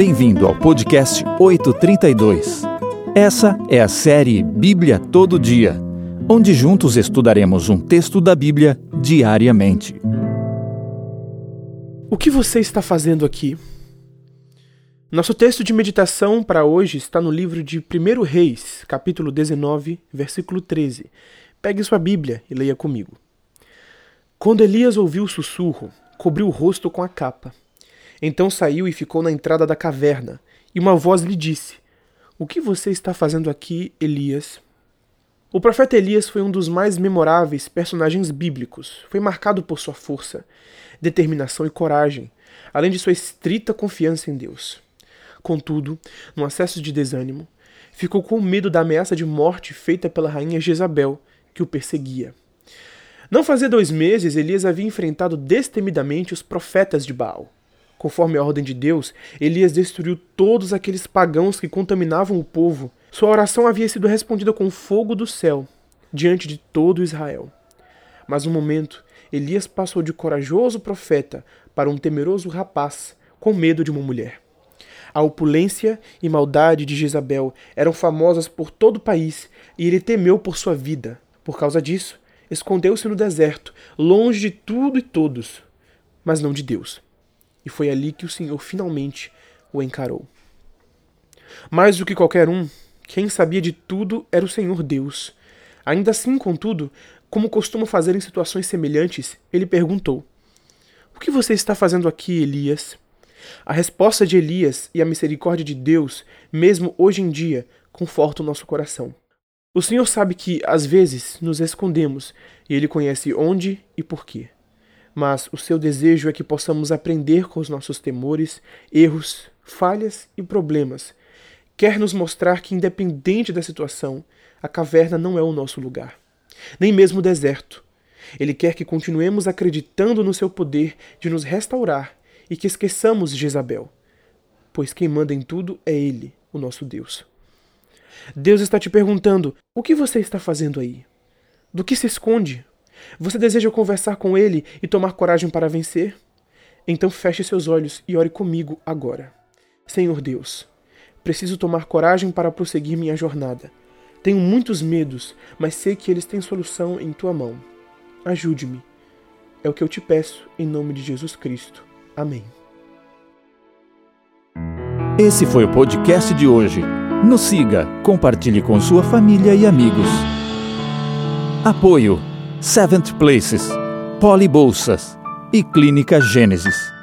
Bem-vindo ao podcast 832. Essa é a série Bíblia Todo Dia, onde juntos estudaremos um texto da Bíblia diariamente. O que você está fazendo aqui? Nosso texto de meditação para hoje está no livro de 1 Reis, capítulo 19, versículo 13. Pegue sua Bíblia e leia comigo. Quando Elias ouviu o sussurro, cobriu o rosto com a capa. Então saiu e ficou na entrada da caverna, e uma voz lhe disse: O que você está fazendo aqui, Elias? O profeta Elias foi um dos mais memoráveis personagens bíblicos. Foi marcado por sua força, determinação e coragem, além de sua estrita confiança em Deus. Contudo, num acesso de desânimo, ficou com medo da ameaça de morte feita pela rainha Jezabel, que o perseguia. Não fazia dois meses, Elias havia enfrentado destemidamente os profetas de Baal. Conforme a ordem de Deus, Elias destruiu todos aqueles pagãos que contaminavam o povo. Sua oração havia sido respondida com fogo do céu, diante de todo Israel. Mas no momento, Elias passou de corajoso profeta para um temeroso rapaz, com medo de uma mulher. A opulência e maldade de Jezabel eram famosas por todo o país e ele temeu por sua vida. Por causa disso, escondeu-se no deserto, longe de tudo e todos, mas não de Deus. E foi ali que o Senhor finalmente o encarou. Mais do que qualquer um, quem sabia de tudo era o Senhor Deus. Ainda assim, contudo, como costuma fazer em situações semelhantes, ele perguntou: O que você está fazendo aqui, Elias? A resposta de Elias e a misericórdia de Deus, mesmo hoje em dia, confortam o nosso coração. O Senhor sabe que, às vezes, nos escondemos e Ele conhece onde e por quê. Mas o seu desejo é que possamos aprender com os nossos temores, erros, falhas e problemas. Quer nos mostrar que, independente da situação, a caverna não é o nosso lugar, nem mesmo o deserto. Ele quer que continuemos acreditando no seu poder de nos restaurar e que esqueçamos Jezabel, pois quem manda em tudo é Ele, o nosso Deus. Deus está te perguntando: o que você está fazendo aí? Do que se esconde? Você deseja conversar com Ele e tomar coragem para vencer? Então feche seus olhos e ore comigo agora. Senhor Deus, preciso tomar coragem para prosseguir minha jornada. Tenho muitos medos, mas sei que eles têm solução em tua mão. Ajude-me. É o que eu te peço, em nome de Jesus Cristo. Amém. Esse foi o podcast de hoje. Nos siga, compartilhe com sua família e amigos. Apoio Seventh Places, Poli Bolsas e Clínica Gênesis.